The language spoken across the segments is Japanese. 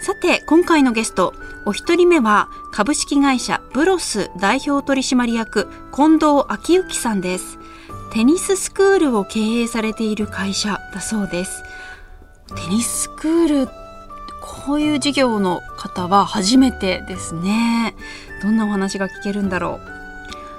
さて今回のゲストお一人目は株式会社ブロス代表取締役近藤昭之さんです。テニススクールを経営されている会社だそうです。テニススクールこういう授業の方は初めてですね。どんなお話が聞けるんだろ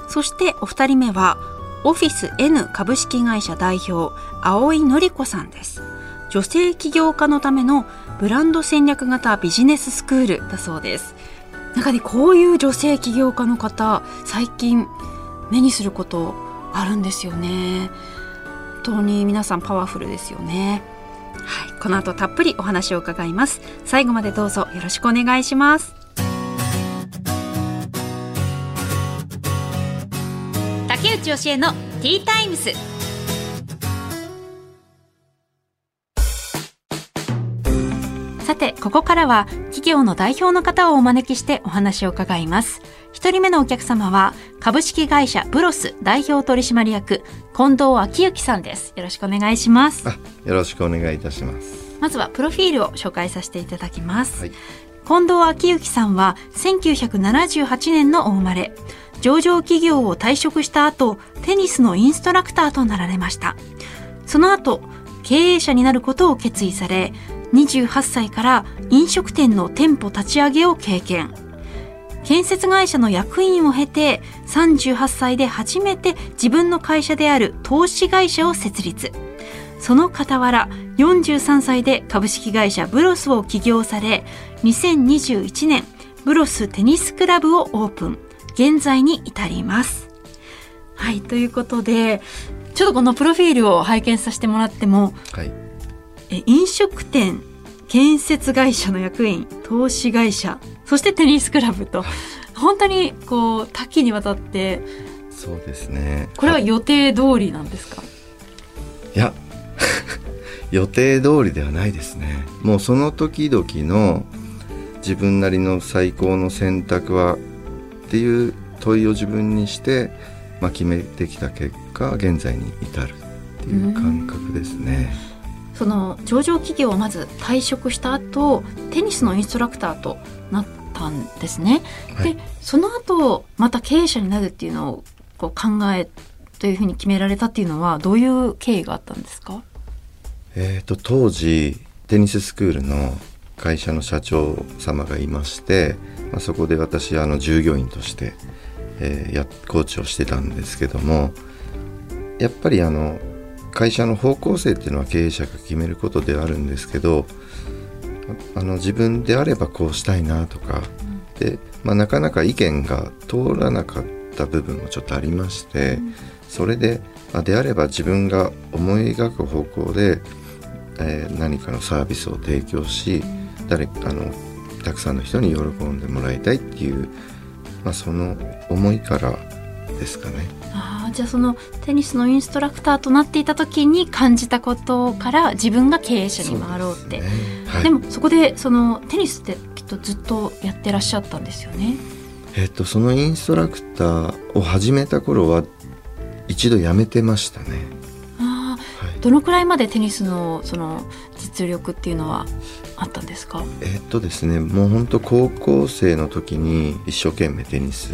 う。そしてお二人目はオフィス N 株式会社代表青井紀子さんです。女性起業家のためのブランド戦略型ビジネススクールだそうです。なんかねこういう女性起業家の方最近目にすることあるんですよね。本当に皆さんパワフルですよね。はい。この後たっぷりお話を伺います。最後までどうぞよろしくお願いします。竹内義恵のティータイムス。ここからは企業の代表の方をお招きしてお話を伺います。一人目のお客様は株式会社ブロス代表取締役近藤昭之さんです。よろしくお願いします。あよろしくお願いいたします。まずはプロフィールを紹介させていただきます、はい。近藤昭之さんは1978年のお生まれ。上場企業を退職した後テニスのインストラクターとなられました。その後経営者になることを決意され28歳から飲食店の店舗立ち上げを経験。建設会社の役員を経て38歳で初めて自分の会社である投資会社を設立。その傍ら43歳で株式会社ブロスを起業され2021年ブロステニスクラブをオープン。現在に至ります。はいということでちょっとこのプロフィールを拝見させてもらってもはい。え飲食店建設会社の役員投資会社そしてテニスクラブと本当にこう多岐にわたってそうですね。これは予定通りなんですか？いや 予定通りではないですね。もうその時々の自分なりの最高の選択はっていう問いを自分にして、まあ、決めてきた結果現在に至るっていう感覚ですねその上場企業をまず退職した後テニスのインストラクターとなったんですね。はいでその後また経営者になるっていうのをこう考えというふうに決められたっていうのはどういう経緯があったんですか？えー、と当時テニススクールの会社の社長様がいまして、まあ、そこで私あの従業員として、えーやコーチをしてたんですけどもやっぱりあの会社の方向性っていうのは経営者が決めることではあるんですけどあの自分であればこうしたいなとか、で、まあ、なかなか意見が通らなかった部分もちょっとありまして、それで、あ、であれば自分が思い描く方向で、えー何かのサービスを提供し誰あのたくさんの人に喜んでもらいたいっていう、まあ、その思いからですかね。じゃあそのテニスのインストラクターとなっていた時に感じたことから自分が経営者に回ろうって。ですね。はい。でもそこでそのテニスってきっとずっとやってらっしゃったんですよね。えっとそのインストラクターを始めた頃は一度辞めてましたね。あはい。ーどのくらいまでテニスのその実力っていうのはあったんですか？えっとですねもう本当高校生の時に一生懸命テニス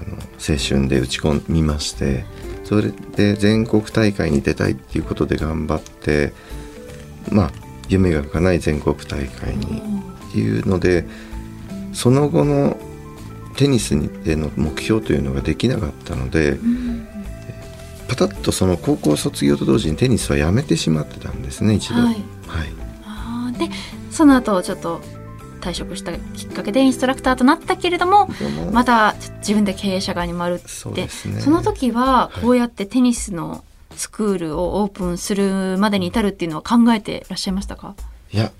あの青春で打ち込みましてそれで全国大会に出たいっていうことで頑張ってまあ夢が叶い全国大会にっていうのでその後のテニスでの目標というのができなかったのでうんパタッとその高校卒業と同時にテニスはやめてしまってたんですね一度。ははいい、あーでその後ちょっと退職したきっかけでインストラクターとなったけれどもまたちょっと自分で経営者側に回るって。そね。その時ははい。こうやってテニスのスクールをオープンするまでに至るっていうのは考えてらっしゃいましたか、いや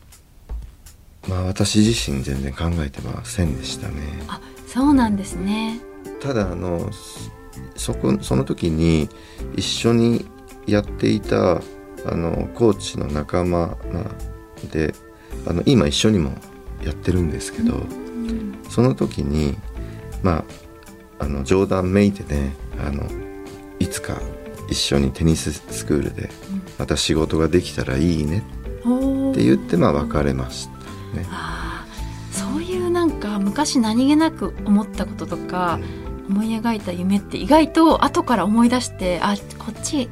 まあ私自身全然考えてませんでしたね。あそうなんですね。ただあのそこその時に一緒にやっていたあのコーチの仲間であの今一緒にもやってるんですけど、うんその時にまああの冗談めいてねあのいつか一緒にテニススクールでまた仕事ができたらいいねって言ってまあ別れましたね。そういうなんか昔何気なく思ったこととか思い描いた夢って意外と後から思い出してあこっち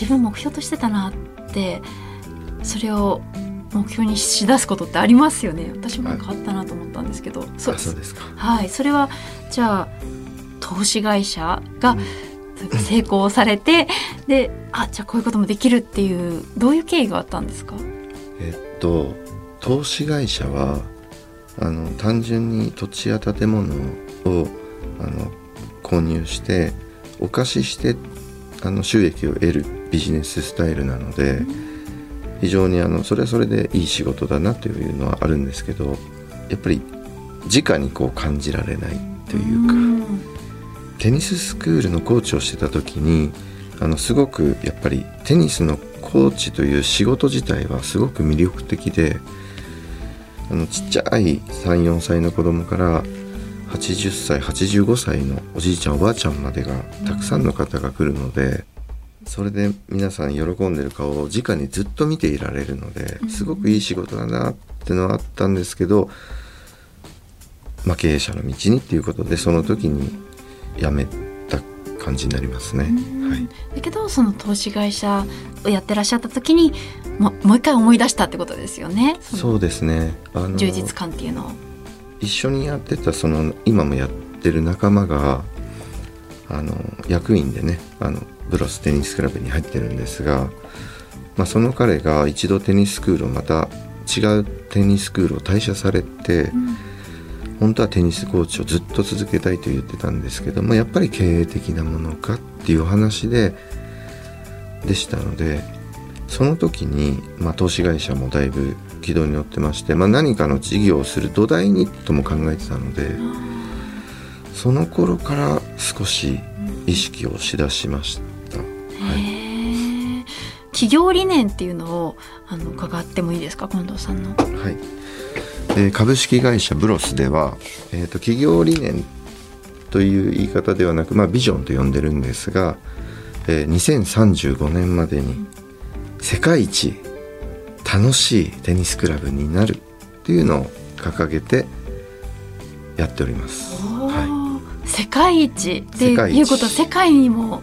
自分目標としてたなってそれを目標にしだすことってありますよね。私もなんかあったなと思ったんですけど、そうあそうですか。はい。それはじゃあ投資会社がうん。成功されて、であじゃあこういうこともできるっていうどういう経緯があったんですか？えっと投資会社はあの単純に土地や建物をあの購入してお貸ししてあの収益を得るビジネススタイルなので非常にあのそれはそれでいい仕事だなというのはあるんですけどやっぱり直にこう感じられないというか。テニススクールのコーチをしてた時にあのすごくやっぱりテニスのコーチという仕事自体はすごく魅力的であのちっちゃい34歳の子供から80歳85歳のおじいちゃんおばあちゃんまでがたくさんの方が来るのでそれで皆さん喜んでる顔を直にずっと見ていられるのですごくいい仕事だなってのはあったんですけど、まあ、経営者の道にっていうことでその時に辞めた感じになりますね。はい、だけどその投資会社をやってらっしゃった時にももう一回思い出したってことですよね。そのそうですね。あの充実感っていうのを。一緒にやってたその今もやってる仲間があの役員でねあのブロステニスクラブに入ってるんですが、まあ、その彼が一度テニススクールをまた違うテニススクールを退社されて、うん。本当はテニスコーチをずっと続けたいと言ってたんですけどもやっぱり経営的なものかっていう話ででしたのでその時に、まあ、投資会社もだいぶ軌道に乗ってまして、まあ、何かの事業をする土台にとも考えてたのでその頃から少し意識をしだしまし企業理念っていうのをあの伺ってもいいですか近藤さんの。はいえー株式会社ブロスでは、えー、と企業理念という言い方ではなく、まあ、ビジョンと呼んでるんですが、えー2035年までに世界一楽しいテニスクラブになるっていうのを掲げてやっております。は世界一っていうことは世界にも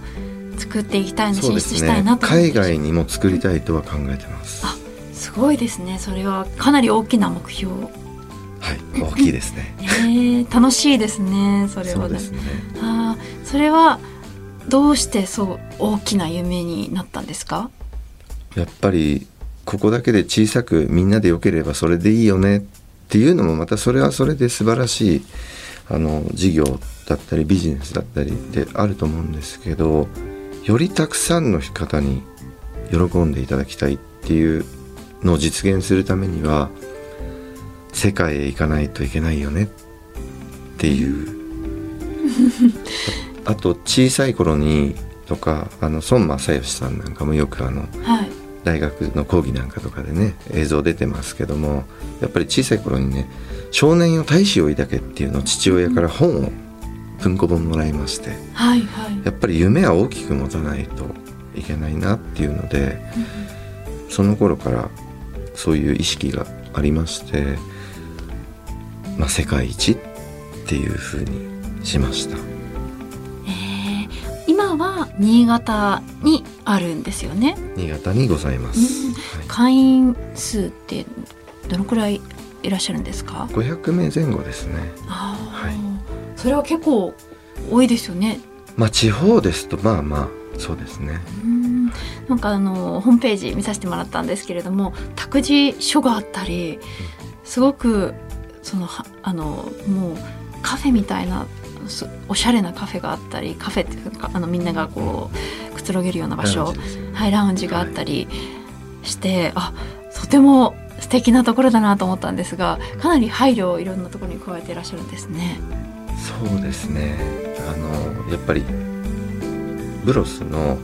作っていきたいい、な進出したいなと海外にも作りたいとは考えてます。あすごいですねそれはかなり大きな目標はい、大きいですね。へ え楽しいですねそれはそうですね。あーそれはどうしてそう大きな夢になったんですか？やっぱりここだけで小さくみんなで良ければそれでいいよねっていうのもまたそれはそれで素晴らしいあの事業だったりビジネスだったりであると思うんですけどよりたくさんの方に喜んでいただきたいっていうのを実現するためには世界へ行かないといけないよねっていう。あ あと小さい頃にとかあの孫正義さんなんかもよくあのはい。大学の講義なんかとかでね映像出てますけどもやっぱり小さい頃にね「少年よ大志を抱け」っていうのを父親から本を文庫本もらいましてはいはい。やっぱり夢は大きく持たないといけないなっていうのでその頃からそういう意識がありまして、まあ、世界一っていうふうにしました。えー今は新潟にあるんですよね。新潟にございます。うんはい。会員数ってどのくらいいらっしゃるんですか？500名前後ですね。はいそれは結構多いですよねまあ地方ですとまあまあそうですね。うんなんかあのホームページ見させてもらったんですけれども託児所があったりすごくそのはあのもうカフェみたいなすおしゃれなカフェがあったりカフェっていうかあのみんながこうくつろげるような場所はい、ラウンジがあったりして、あとても素敵なところだなと思ったんですがかなり配慮をいろんなところに加えていらっしゃるんですね。そうですね。あのやっぱりブロスの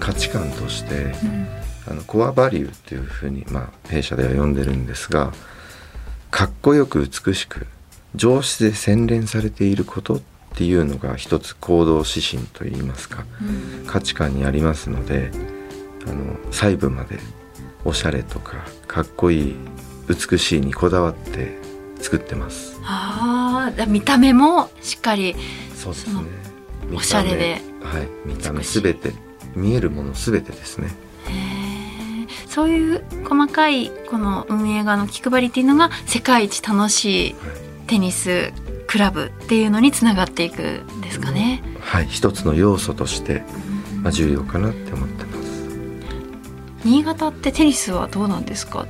価値観として、うん、あのコアバリューっていうふうに、まあ、弊社では呼んでるんですがかっこよく美しく上質で洗練されていることっていうのが一つ行動指針といいますか、うん、価値観にありますのであの細部までおしゃれとかかっこいい美しいにこだわって作ってます。ああ見た目もしっかりそうですねおしゃれではい見た目すべて見えるものすべてですね。そういう細かいこの運営側の気配りっていうのが世界一楽しいテニスクラブっていうのにつながっていくんですかね。はい、一つの要素として、まあ、重要かなって思ってます。新潟ってテニスはどうなんですか？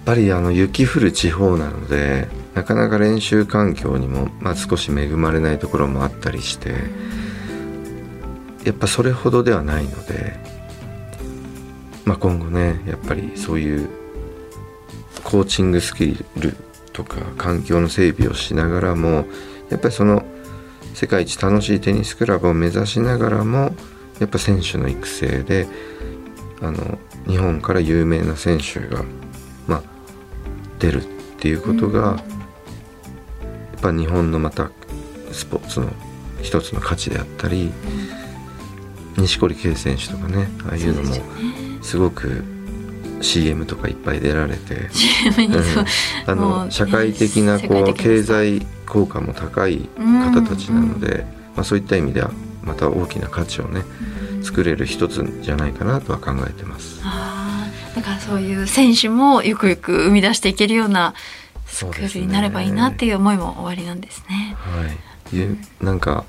っぱりあの雪降る地方なので、なかなか練習環境にも、まあ、少し恵まれないところもあったりして。やっぱそれほどではないので、まあ、今後ねやっぱりそういうコーチングスキルとか環境の整備をしながらもやっぱりその世界一楽しいテニスクラブを目指しながらもやっぱ選手の育成であの日本から有名な選手が、出るっていうことが、やっぱ日本のまたスポーツの一つの価値であったり、錦織圭選手とかねああいうのもすごく CM とかいっぱい出られてあの社会的なこう経済効果も高い方たちなので、まあ、そういった意味ではまた大きな価値をね、作れる一つじゃないかなとは考えてます。だからそういう選手もゆくゆく生み出していけるようなスクールになればいいなっていう思いも終わりなんですね。はい、なんか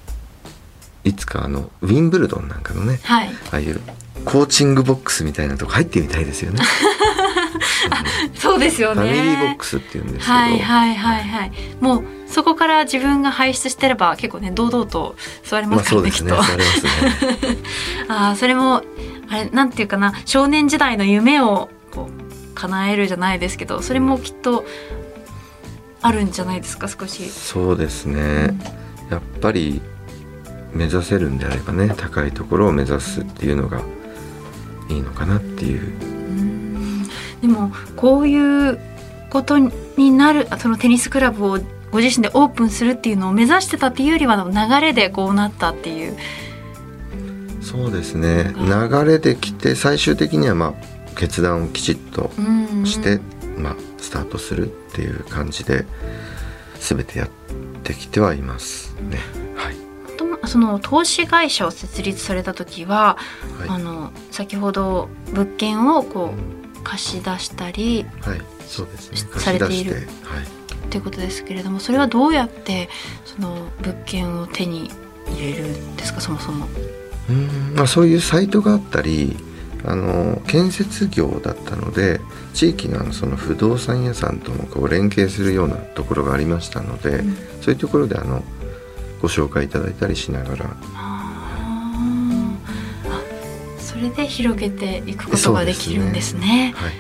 いつかあのウィンブルドンなんかのね、はい、ああいうコーチングボックスみたいなとこ入ってみたいですよね。そうですよね。ファミリーボックスっていうんですけど。はいはいはいはい。もうそこから自分が輩出してれば結構ね堂々と座れますからね、まあ、ねきっと。ね、あそれもあれなんていうかな少年時代の夢をこう叶えるじゃないですけどそれもきっとあるんじゃないですか少し。そうですね。うん、やっぱり目指せるんであればね高いところを目指すっていうのがいいのかなっていう。でもこういうことになるそのテニスクラブをご自身でオープンするっていうのを目指してたっていうよりは流れでこうなったっていうそうですね。流れできて最終的にはまあ決断をきちっとして、まあ、スタートするっていう感じで全てやってきてはいますね。その投資会社を設立された時は、はい、あの先ほど物件をこう貸し出したり、はい、そうですね、されている、はい、ということですけれどもそれはどうやってその物件を手に入れるんですか？そもそも。うん。まあ、そういうサイトがあったりあの建設業だったので地域のその不動産屋さんともこう連携するようなところがありましたので、うん、そういうところであのご紹介いただいたりしながら。それで広げていくことができるんですね。すね。はい、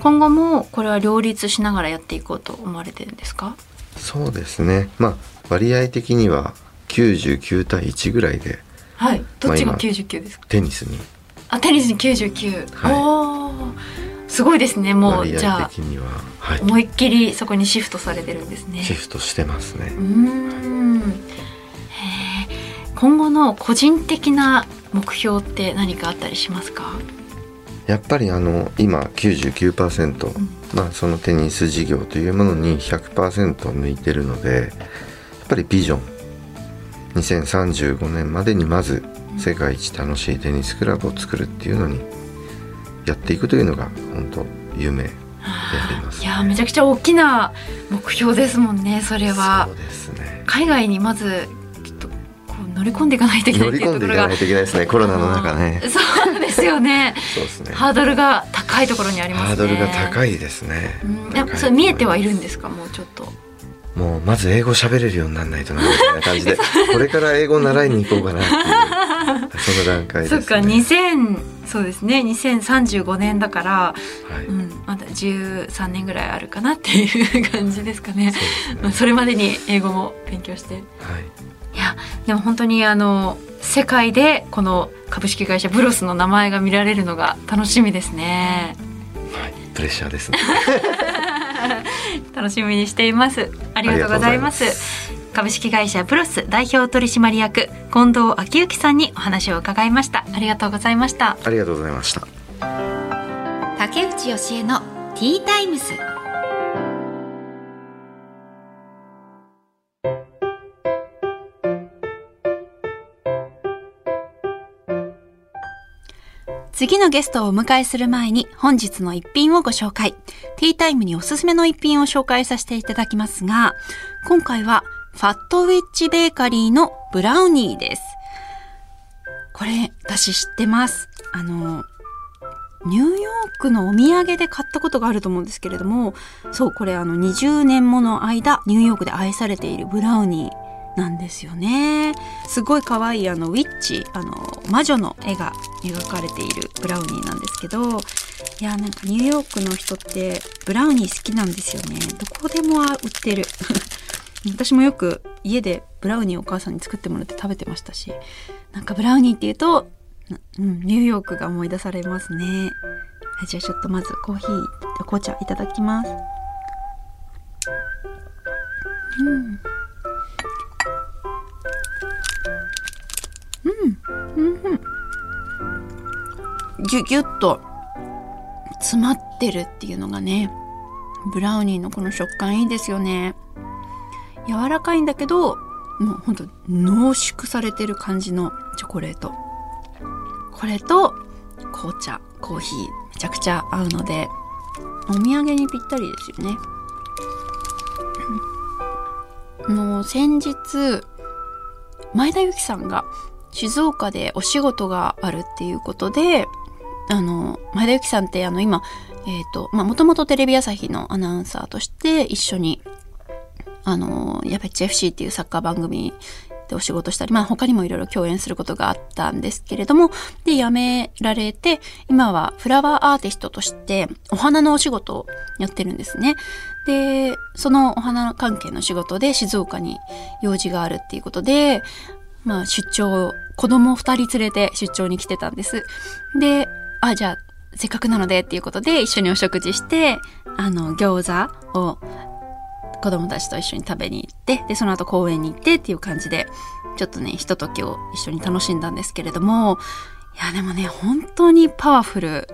今後もこれは両立しながらやっていこうと思われてるんですか？そうですね。まあ割合的には99対1ぐらいで。はい。どっちが99ですか？テニスに。あ、テニスに99。はい、おお。すごいですね。もうじゃあ、はい、思いっきりそこにシフトされてるんですね。シフトしてますね。うん。今後の個人的な目標って何かあったりしますか？やっぱりあの今99%、うん、まあそのテニス事業というものに100%抜いてるのでやっぱりビジョン2035年までにまず世界一楽しいテニスクラブを作るっていうのにやっていくというのが本当夢であります、ね、いやめちゃくちゃ大きな目標ですもんねそれは。そうですね海外にまずちょっとこう乗り込んでいかないといけない乗り込んでいかないといけないですねコロナの中ね。そうですよね。そうですね。ハードルが高いところにあります、ね、ハードルが高いですね、うん、やっぱそれ見えてはいるんですかもうちょっともうまず英語喋れるようにならないとなみたいな感じで これから英語習いに行こうかなっていうその段階です、ね、そっか2000そうですね2035年だから、はい、うん、まだ13年ぐらいあるかなっていう感じですかね。そ、ね、それまでに英語も勉強して。はい。いやでも本当にあの世界でこの株式会社ブロスの名前が見られるのが楽しみですね。はい、プレッシャーですね。楽しみにしています。ありがとうございます。株式会社プロス代表取締役近藤昭之さんにお話を伺いました。ありがとうございました。ありがとうございました。竹内義恵のティータイムス次のゲストをお迎えする前に本日の一品をご紹介。ティータイムにおすすめの一品を紹介させていただきますが、今回はファットウィッチベーカリーのブラウニーです。これ、私知ってます。あの、ニューヨークのお土産で買ったことがあると思うんですけれども、そう、これあの20年もの間、ニューヨークで愛されているブラウニーなんですよね。すごい可愛いあのウィッチ、あの魔女の絵が描かれているブラウニーなんですけど、いや、なんかニューヨークの人ってブラウニー好きなんですよね。どこでも売ってる。私もよく家でブラウニーお母さんに作ってもらって食べてましたしなんかブラウニーっていうと、うん、ニューヨークが思い出されますねじゃあちょっとまずコーヒー紅茶いただきますうんうん。うん。ギュギュッと詰まってるっていうのがねブラウニーのこの食感いいですよね。柔らかいんだけどもうほんと濃縮されてる感じのチョコレート。これと紅茶コーヒーめちゃくちゃ合うのでお土産にぴったりですよね。もう先日前田由紀さんが静岡でお仕事があるっていうことであの前田由紀さんってあの今えっ、ー、とまもともとテレビ朝日のアナウンサーとして一緒にあの、やべっち FC っていうサッカー番組でお仕事したり、まあ他にもいろいろ共演することがあったんですけれども、で、辞められて、今はフラワーアーティストとしてお花のお仕事をやってるんですね。で、そのお花関係の仕事で静岡に用事があるっていうことで、まあ出張、子供二人連れて出張に来てたんです。で、あ、じゃあ、せっかくなのでっていうことで一緒にお食事して、あの、餃子を子供たちと一緒に食べに行って、で、その後公園に行ってっていう感じで、ちょっとね、ひとときを一緒に楽しんだんですけれども、いや、でもね、本当にパワフル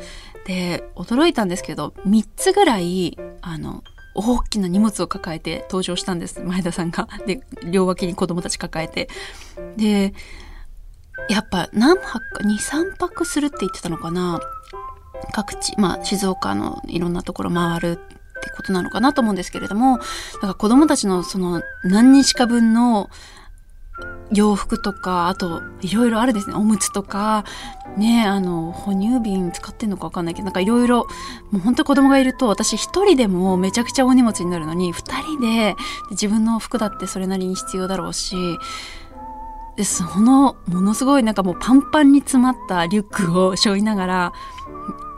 で、驚いたんですけど、3つぐらい、あの、大きな荷物を抱えて登場したんです、前田さんが。で、両脇に子供たち抱えて。で、やっぱ何泊か、2、3泊するって言ってたのかな各地、まあ、静岡のいろんなところ回るってことなのかなと思うんですけれども、だから子供たちのその何日か分の洋服とか、あと、いろいろあるですね。おむつとか、ね、あの、哺乳瓶使ってんのかわかんないけど、なんかいろいろ、もう本当に子供がいると、私一人でもめちゃくちゃお荷物になるのに、二人で自分の服だってそれなりに必要だろうし、で、その、ものすごいなんかもうパンパンに詰まったリュックを背負いながら、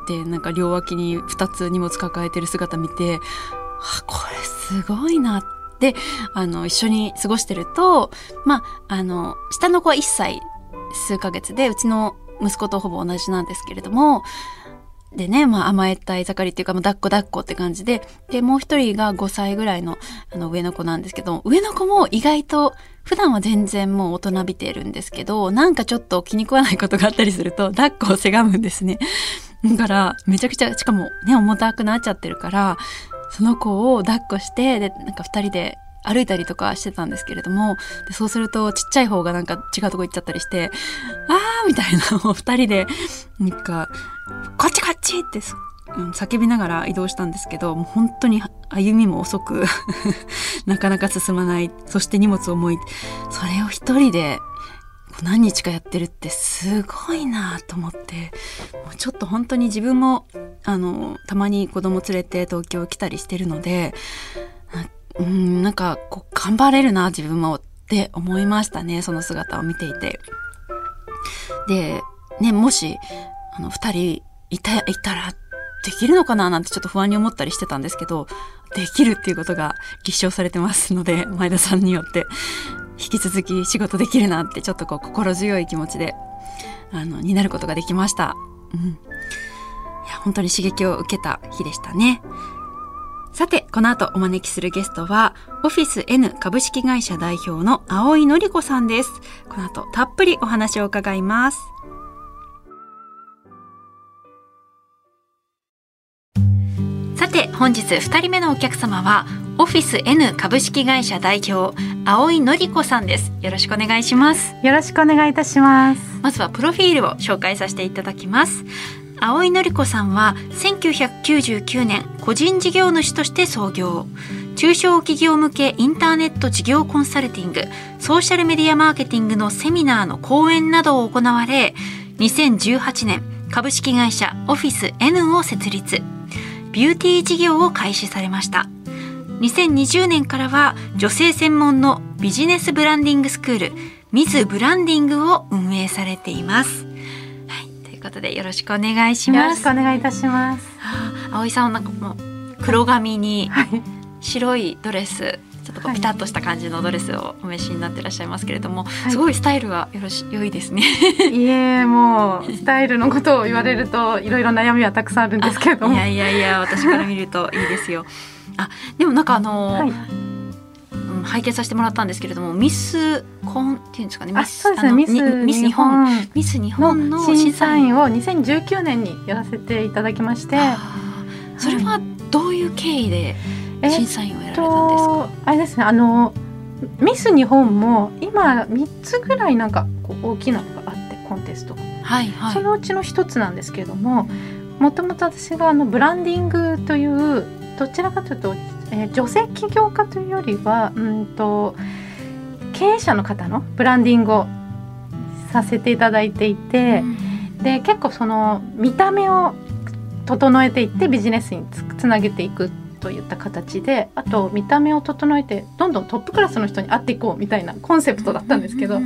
てなんか両脇に2つ荷物抱えてる姿見てあこれすごいなってあの一緒に過ごしてるとまああの下の子は1歳数ヶ月でうちの息子とほぼ同じなんですけれどもでね、まあ甘えたい盛りっていうか、もう抱っこ抱っこって感じで、で、もう一人が5歳ぐらいのあの上の子なんですけど、上の子も意外と、普段は全然もう大人びてるんですけど、なんかちょっと気に食わないことがあったりすると、抱っこをせがむんですね。だから、めちゃくちゃ、しかもね、重たくなっちゃってるから、その子を抱っこして、で、なんか二人で歩いたりとかしてたんですけれども、でそうするとちっちゃい方がなんか違うとこ行っちゃったりして、あーみたいな、もう二人で、なんか、こっちこっちって叫びながら移動したんですけど、もう本当に歩みも遅く なかなか進まない、そして荷物重い、それを一人で何日かやってるってすごいなと思ってもうちょっと本当に自分もあのたまに子供連れて東京来たりしてるのでうんなんかこう頑張れるな自分もって思いましたねその姿を見ていて。でねもしあの2人いたいたらできるのかななんてちょっと不安に思ったりしてたんですけど、できるっていうことが立証されてますので、前田さんによって、引き続き仕事できるなってちょっとこう心強い気持ちで、あの、になることができました。うん。いや、本当に刺激を受けた日でしたね。さて、この後お招きするゲストは、オフィス N 株式会社代表の青井のり子さんです。この後たっぷりお話を伺います。本日2人目のお客様は、オフィス N 株式会社代表、青井のり子さんです。よろしくお願いします。よろしくお願いいたします。まずはプロフィールを紹介させていただきます。青井紀子さんは1999年個人事業主として創業中小企業向けインターネット事業コンサルティングソーシャルメディアマーケティングのセミナーの講演などを行われ2018年株式会社オフィス N を設立ビューティー事業を開始されました2020年からは女性専門のビジネスブランディングスクールミズブランディングを運営されていますいうことでよろしくお願いします。よろしくお願いいたします。はあ、葵さんなんかもう黒髪に白いドレス、ちょっとこうピタッとした感じのドレスをお召しになっていらっしゃいますけれども、はい、すごいスタイルがよろし良いですね。いえもうスタイルのことを言われるといろいろ悩みはたくさんあるんですけれど。も。いやいやいや私から見るといいですよ。あでもなんかあの、はい。拝見させてもらったんですけれどもミスコンっていうんですかねミスそうですね。ミスミス日本ミス日本の審査員を2019年にやらせていただきまして。それはどういう経緯で審査員をやられたんですか、あれですねあのミス日本も今3つぐらいなんかこう大きなのがあってコンテストはいはい、そのうちの一つなんですけれどももともと私があのブランディングというどちらかというとえー、女性起業家というよりはうんと経営者の方のブランディングをさせていただいていて、うん、で結構その見た目を整えていってビジネスにつなげていくといった形であと見た目を整えてどんどんトップクラスの人に会っていこうみたいなコンセプトだったんですけど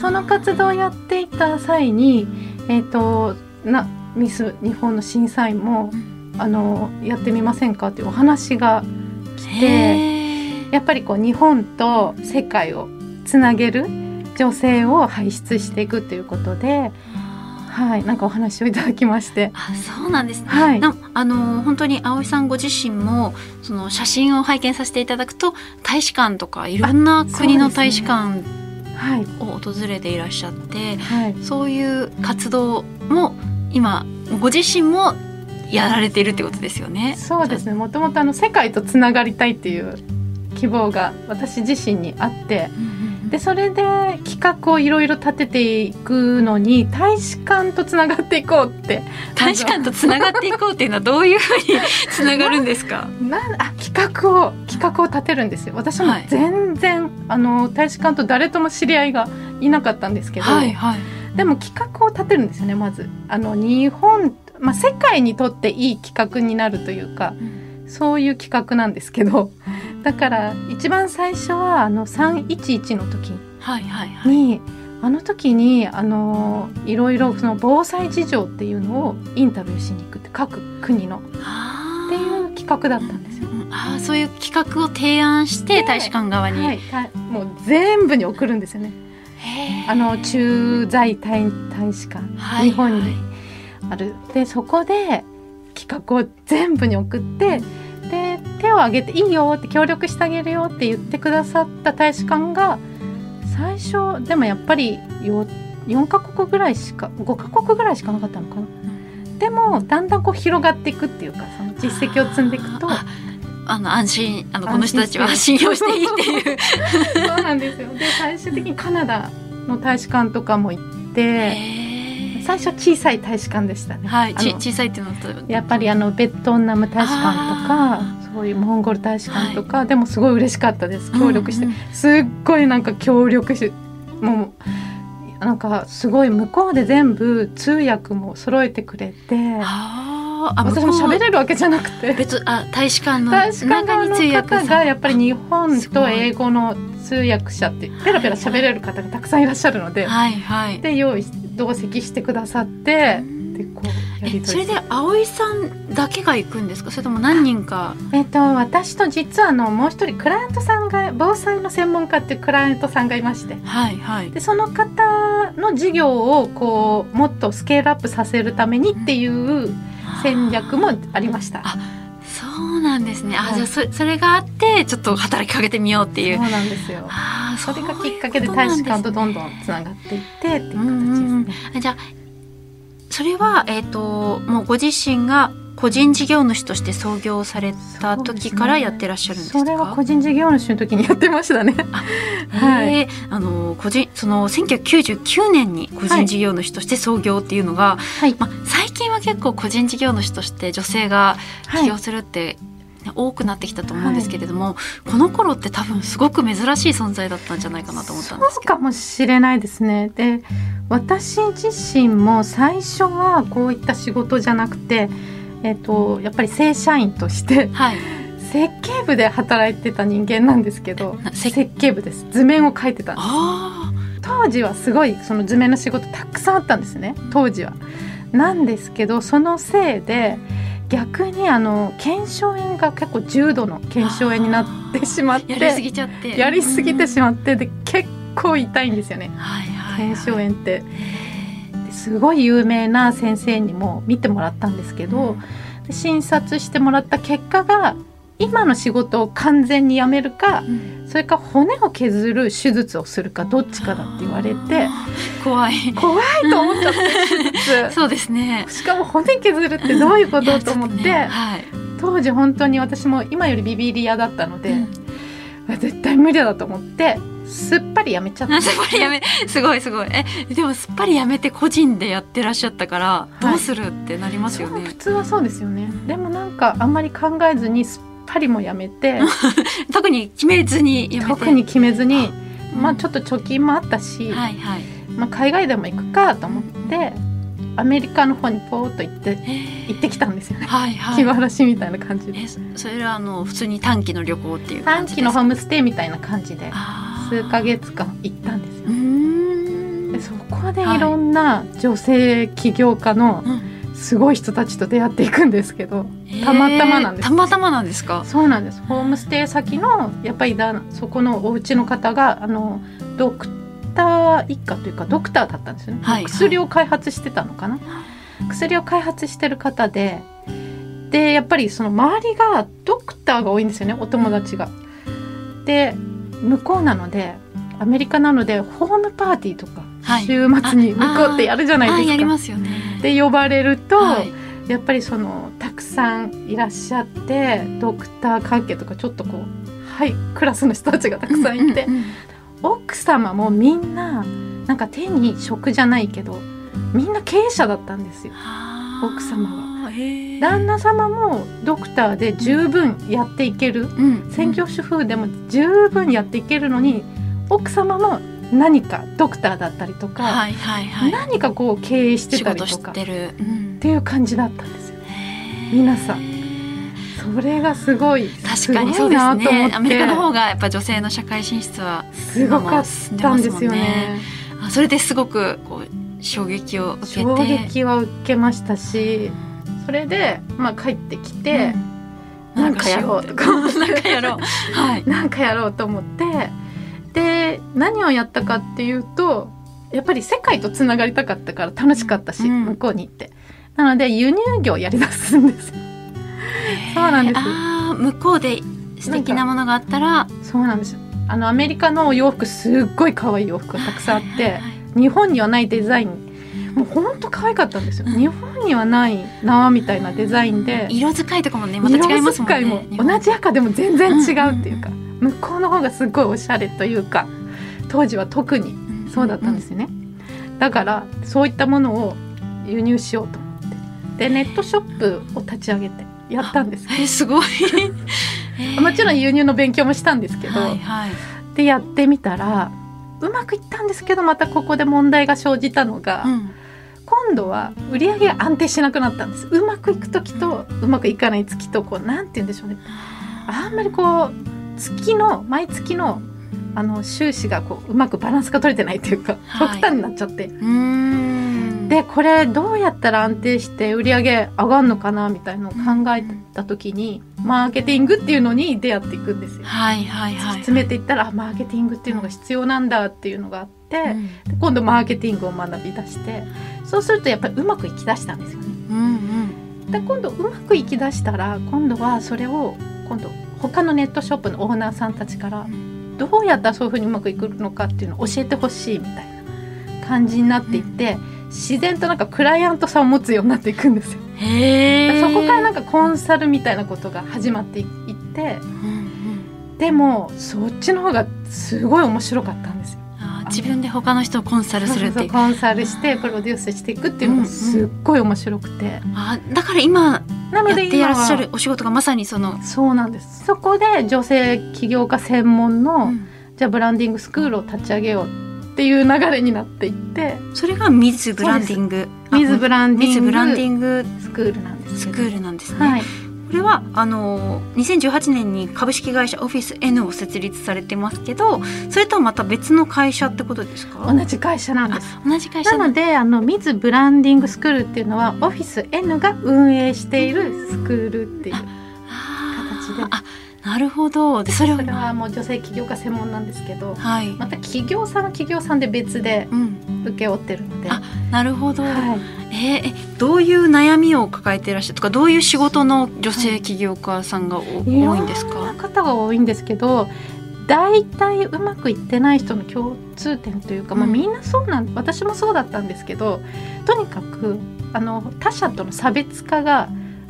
その活動をやっていた際に、えーと、なミス日本の審査員もあのやってみませんかっていうお話がてやっぱりこう日本と世界をつなげる女性を輩出していくということで。はい、なんかお話をいただきまして。あ、そうなんですね。はい、あの本当に葵さんご自身もその写真を拝見させていただくと大使館とかいろんな国の大使館を訪れていらっしゃって、はい、そういう活動も今ご自身もやられているってことですよね。そうですね。もともとあの世界とつながりたいっていう希望が私自身にあって。でそれで企画をいろいろ立てていくのに大使館とつながっていこうって。大使館とつながっていこうっていうのはどういうふうに つながるんですか？なあ企画を企画を立てるんですよ。私も全然、はい、あの大使館と誰とも知り合いがいなかったんですけど、はいはい、でも企画を立てるんですよねまず。あの日本まあ、世界にとっていい企画になるというか、うん、そういう企画なんですけどだから一番最初はあの311の時。に、はいはいはい、あの時にあのいろいろその防災事情っていうのをインタビューしに行くって各国の。っていう企画だったんですよ。あそういう企画を提案して大使館側に、はい、もう全部に送るんですよね。あの駐在大大使館、はい、日本に、はいある。でそこで企画を全部に送ってで手を挙げて「いいよ」って協力してあげるよって言ってくださった大使館が最初でもやっぱり 4, 4カ国ぐらいしか5カ国ぐらいしかなかったのかな。でもだんだんこう広がっていくっていうかその実績を積んでいくと。あの安心あのこの人たちは信用していいっていう そうなんですよで最終的にカナダの大使館とかも行って最初小さい大使館でしたね。はい、小さいっていうのと？やっぱりあのベトナム大使館とかそういうモンゴル大使館とか、はい、でもすごい嬉しかったです。協力して、うんうん、すっごいなんか協力しもうなんかすごい向こうで全部通訳も揃えてくれて。あ私も喋れるわけじゃなくて。別あ大使館。の大使館の方がやっぱり日本と英語の通訳者ってペラペラ喋れる方がたくさんいらっしゃるので、はいはい、で用意同席してくださってでこうやりそれで葵さんだけが行くんですかそれとも何人かえっと私と実はあのもう一人クライアントさんが防災の専門家っていうクライアントさんがいましてはいはいでその方の事業をこうもっとスケールアップさせるためにっていう戦略もありました。あそうなんですね。あ、はい。じゃあそそれがあってちょっと働きかけてみようっていう。そうなんですよ。あーそれがきっかけで大使館とどんどんつながっていってっていう形ですうんうんじゃあそれはえっ、ともうご自身が個人事業主として創業された時からやってらっしゃるんですか？それは個人事業主の時にやってましたね。はいあの個人その1999年に個人事業主として創業っていうのが、はい。まあ、最近は結構個人事業主として女性が起業するって、ね多くなってきたと思うんですけれども、この頃って多分すごく珍しい存在だったんじゃないかなと思ったんですけどそうか。もしれないですね。で私自身も最初はこういった仕事じゃなくて、えっとやっぱり正社員としてはい、設計部で働いてた人間なんですけどな設設計部です図面を描いてたんですあ当時はすごいその図面の仕事たくさんあったんですね当時は。なんですけどそのせいで逆にあの腱鞘炎が結構重度の腱鞘炎になってしまっあ、やりすてぎちゃって。やりすぎてしままってで結構痛いんですよねはいはい、はい。腱鞘炎って。ですごい有名な先生にも見てもらったんですけど、で診察してもらった結果が今の仕事を完全にやめるかうんそれか骨を削る手術をするかどっちかだって言われて怖い。怖いと思っちゃって手術そうですね。しかも骨削るってどういうことと思って、ねはい。当時本当に私も今よりビビり屋だったので、うん絶対無理だと思ってすっぱりやめちゃったすっぱりやめ、すごいすごい。え、でもすっぱりやめて個人でやってらっしゃったから、いどうするってなりますよね。そう普通はそうですよねでもなんかあんまり考えずにすっぱりもやめて 特に決めずにやめて。特に決めずにうんまあちょっと貯金もあったし、はいはい。まあ、海外でも行くかと思ってアメリカの方にポーっと行ってえ行ってきたんですよね、はいはい。気晴らしみたいな感じでえ、そそれはあの普通に短期の旅行っていう短。期のホームステイみたいな感じであー数ヶ月間行ったんですよ。でそこでいろんな女性起業家のうん。すごい人たちと出会っていくんですけどたまたまなんです。えーたまたまなんですか？そうなんです。ホームステイ先のやっぱりだそこのお家の方があのドクター一家というかドクターだったんですよね、はい。薬を開発してたのかな？薬を開発してる方ででやっぱりその周りがドクターが多いんですよねお友達が。で向こうなのでアメリカなのでホームパーティーとか、はい週末に向こうってやるじゃないですか。あやりますよね。で呼ばれると、はいやっぱりそのたくさんいらっしゃってドクター関係とかちょっとこうハイクラスの人たちがたくさんいて、うんうんうん奥様もみんななんか手に職じゃないけどみんな経営者だったんですよ。奥様が。旦那様もドクターで十分やっていける。うん。専業主婦でも十分やっていけるのに奥様も何かドクターだったりとか、はいはいはい。何かこう経営してたりとかっていう感じだったんですよ。皆さん。それがすごい確かにそうですね。アメリカの方がやっぱ女性の社会進出はすごかったんですよね。あそれですごくこう衝撃を受けて。衝撃は受けましたしそれで、まあ、帰ってきて、うん。なんかやろうとかなんかやろう。はい。なんかやろうと思ってで何をやったかっていうとやっぱり世界とつながりたかったから楽しかったし、うん。向こうに行って。なので輸入業やりだすんですよ。そうなんです。あー向こうで素敵なものがあったら。そうなんです。よあのアメリカのお洋服すっごい可愛い洋服がたくさんあって、はいはいはい。日本にはないデザインもうほんと可愛かったんですよ、うん日本にはないなみたいなデザインで。色使いとかもねまた違いますもんね。色使いも同じ赤でも全然違うっていうか、うん向こうの方がすっごいおしゃれというか当時は特にそうだったんですよね、だからそういったものを輸入しようと思って。でネットショップを立ち上げてやったんですえすごい。えー。もちろん輸入の勉強もしたんですけど、はいはい。でやってみたらうまくいったんですけどまたここで問題が生じたのが、うん今度は売り上げが安定しなくなったんです。うまくいく時とうまくいかない月とこうなんて言うんでしょうね。あんまりこう月の毎月のあの収支がこううまくバランスが取れてないというか、はい。極端になっちゃって。うーんでこれどうやったら安定して売り上げ上がるのかなみたいのを考えた時にマーケティングっていうのに出会っていくんですよ。はいはいはい。詰めていったらあマーケティングっていうのが必要なんだっていうのがあって、うんで今度マーケティングを学び出してそうするとやっぱりうまくいきだしたんですよね。うんで今度うまくいきだしたら今度はそれを今度他のネットショップのオーナーさんたちからどうやったらそういうふうにうまくいくのかっていうのを教えてほしいみたいな感じになっていって、自然となんかクライアントさんを持つようになっていくんですよ。そこからなんかコンサルみたいなことが始まっていってうんうんでもそっちの方がすごい面白かったんですよ。自分で他の人をコンサルするっていうコンサルしてプロデュースしていくっていうのがすっごい面白くて、あーだから今なのやってらっしゃるお仕事がまさにその。そうなんですそこで女性起業家専門の、うんじゃあブランディングスクールを立ち上げようっていう流れになっていってそれがミズブランディング。ミズブランディングスクールなんですスクールなんですね。はい。これはあの2018年に株式会社オフィス N を設立されてますけどそれとはまた別の会社ってことですか？同じ会社なんです。あ同じ会社なのであのミズブランディングスクールっていうのはオフィス N が運営しているスクールっていう形で。あなるほど。でそれはもう女性起業家専門なんですけどはい、また企業さんは企業さんで別でうん、請け負ってるので、あなるほど、はい、えーえどういう悩みを抱えていらっしゃるとかどういう仕事の女性起業家さんがおいろ多いんですか？方が多いんですけど大体うまくいってない人の共通点というか、まあ、うん。みんなそうなん私もそうだったんですけどとにかくあの他者との差別化が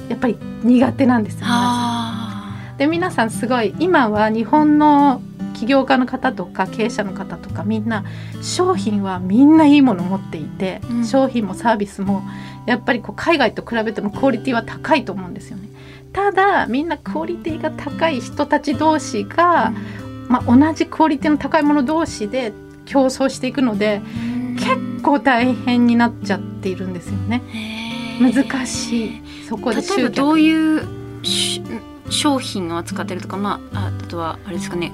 やっぱり苦手なんですよ皆さん。あで皆さんすごい今は日本の起業家の方とか経営者の方とかみんな商品はみんないいものを持っていて、うん。商品もサービスもやっぱりこう海外と比べてもクオリティは高いと思うんですよね。ただみんなクオリティが高い人たち同士が、まあ、同じクオリティの高いもの同士で競争していくので結構大変になっちゃっているんですよね。難しい。そこで例えばどうういうし商品を扱ってるとか、まあ、ああとはあれですかね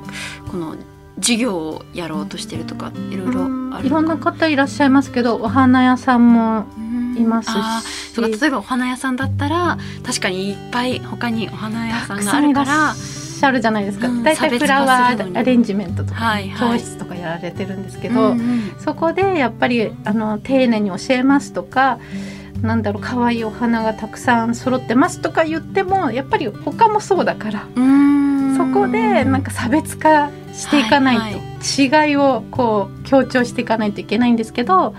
この事業をやろうとしてるとかいろいろあるいろんな方いらっしゃいますけどお花屋さんもいますし。うか例えばお花屋さんだったら確かにいっぱい他にお花屋さんがあるからっしゃるじゃないですか、うん大体フラワーアレンジメントとか、はいはい。教室とかやられてるんですけけど、そこでやっぱりあの丁寧に教えますとかなんだろう可愛いお花がたくさん揃ってますとか言ってもやっぱり他もそうだから。そこでなんか差別化していかないと、はい。違いをこう強調していかないといけないんですけど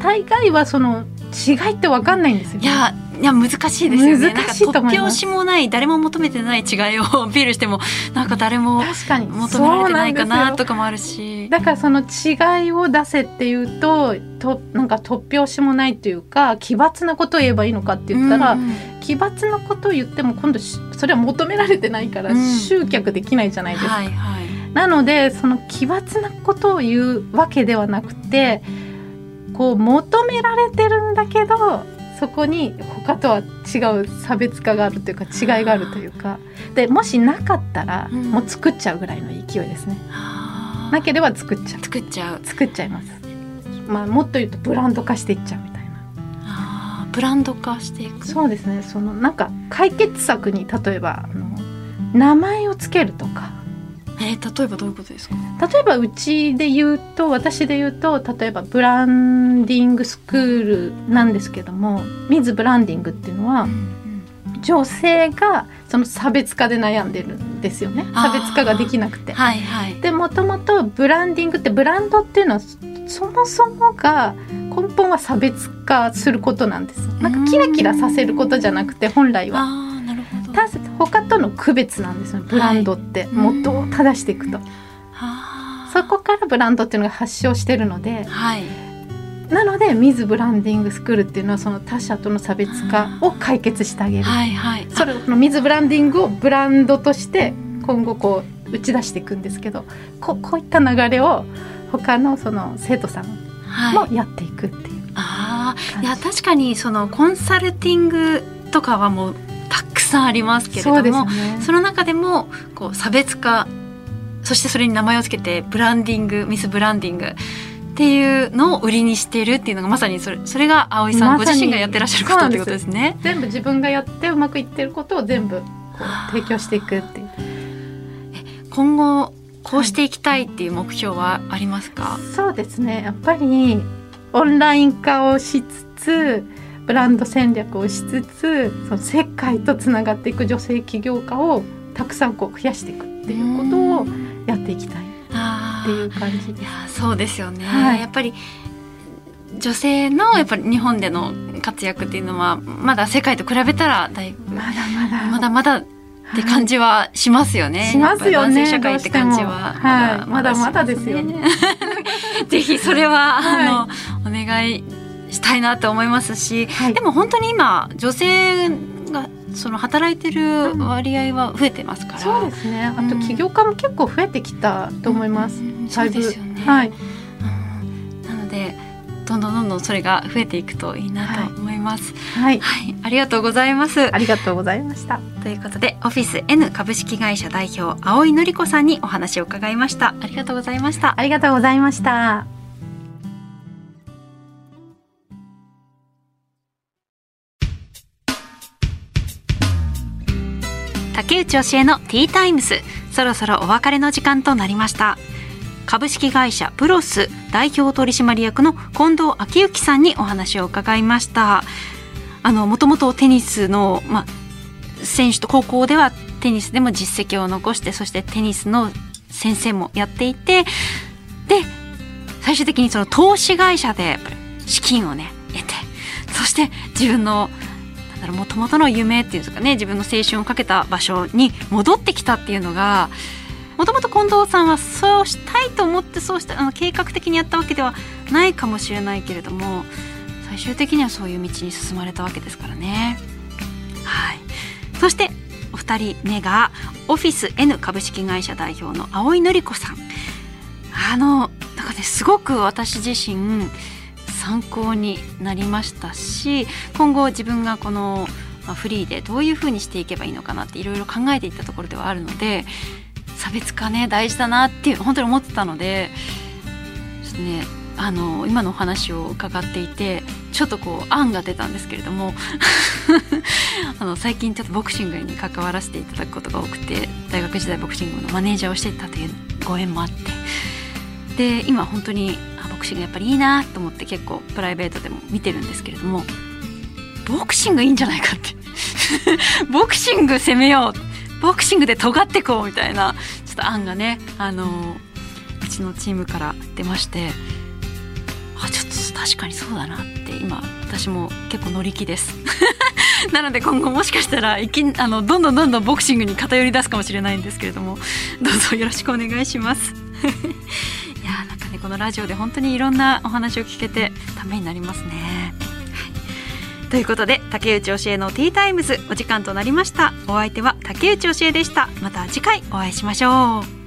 大概はその違いって分かんないんですよ。いやいや難しいですよね。難しいんか突拍子もない誰も求めてない違いをアピールしてもなんか誰も確かに。求められてないかなとかもあるし。だからその違いを出せっていうととなんか突拍子もないというか奇抜なことを言えばいいのかって言ったら、うん。うん奇抜なことを言っても今度しそれは求められてないからうん。集客できないじゃないですか。はいはい。なのでその奇抜なことを言うわけではなくてこう求められてるんだけどそこに他とは違う差別化があるというか違いがあるというか。でもしなかったらうん。もう作っちゃうぐらいの勢いですね。なければ作っちゃう。作っちゃう。作っちゃいます。まあもっと言うとブランド化していっちゃうみたいな。ブランド化していく。そうですね。そのなんか解決策に例えばあの名前をつけるとかえー例えばどういうことですか？例えばうちで言うと私で言うと例えばブランディングスクールなんですけどもミズブランディングっていうのは女性がその差別化で悩んでるんですよね。差別化ができなくて。はいはい。でもともとブランディングってブランドっていうのはそもそもが根本は差別化することなんです。なんかキラキラさせることじゃなくて本来はああなるほどた他との区別なんですよブランドって、元を正していくと。そこからブランドっていうのが発祥してるのではい。なのでミズブランディングスクールっていうのはその他者との差別化を解決してあげる。はいはい。それこのミズブランディングをブランドとして今後こう打ち出していくんですけどここういった流れを他のその生徒さんはい。もやっていくっていう。ああ。感じ。いや確かにそのコンサルティングとかはもうさんありますけれどもね。その中でもこう差別化そしてそれに名前をつけてブランディングミスブランディングっていうのを売りにしているっていうのがまさにそれそれが葵さんご自身がやってらっしゃることってことですね。全部自分がやってうまくいってることを全部こう提供していくっていう。今後こうしていきたいっていう目標はありますか、そうですね。やっぱりオンライン化をしつつブランド戦略をしつつその世界とつながっていく女性起業家をたくさんこう増やしていくっていうことをやっていきたいっていう感じです。いやそうですよね、はい、やっぱり女性のやっぱり日本での活躍っていうのはまだ世界と比べたらだいぶまだまだまだまだって感じはしますよね。しますよね。社会って感じははい、まだまだですよね。ぜひそれは、あのお願いしたいなと思いますし、でも本当に今女性がその働いてる割合は増えてますから、そうですね。あと起業家も結構増えてきたと思います。そうですよね。はい。なので。どんどんどんどんそれが増えていくといいなと思います。はい、はい、ありがとうございます。ありがとうございました。ということで、オフィス N 株式会社代表青井紀子さんにお話を伺いました。ありがとうございました。ありがとうございました。竹内教えのティータイムスそろそろお別れの時間となりました株式会社プロス代表取締役の近藤昭之さんにお話を伺いましたあのもともとテニスの、まあ、選手と高校ではテニスでも実績を残してそしてテニスの先生もやっていてで最終的にその投資会社で資金をね得てそして自分のもともとの夢っていうんですかね自分の青春をかけた場所に戻ってきたっていうのがもともと近藤さんはそうしたいと思ってそうしたあの計画的にやったわけではないかもしれないけれども最終的にはそういう道に進まれたわけですからね。はい、そしてお二人目がオフィス N 株式会社代表の青井紀子さん。あのなんかねすごく私自身参考になりましたし今後自分がこのフリーでどういうふうにしていけばいいのかなっていろいろ考えていったところではあるので差別化ね大事だなっていう本当に思ってたのでちょっとねあの今のお話を伺っていてちょっとこう案が出たんですけれども あの最近ちょっとボクシングに関わらせていただくことが多くて大学時代ボクシングのマネージャーをしていたというご縁もあってで今本当にクシングやっぱりいいなと思って結構プライベートでも見てるんですけれどもボクシングいいんじゃないかって。ボクシング攻めよう。ボクシングで尖ってこうみたいなちょっと案がねあのうちのチームから出ましてあちょっと確かにそうだなって今私も結構乗り気です。なので今後もしかしたらいきあのどんどんどんどんボクシングに偏り出すかもしれないんですけれどもどうぞよろしくお願いします。やなんかねこのラジオで本当にいろんなお話を聞けてためになりますね。ということで竹内教えのティータイムズお時間となりました。お相手は竹内教えでした。また次回お会いしましょう。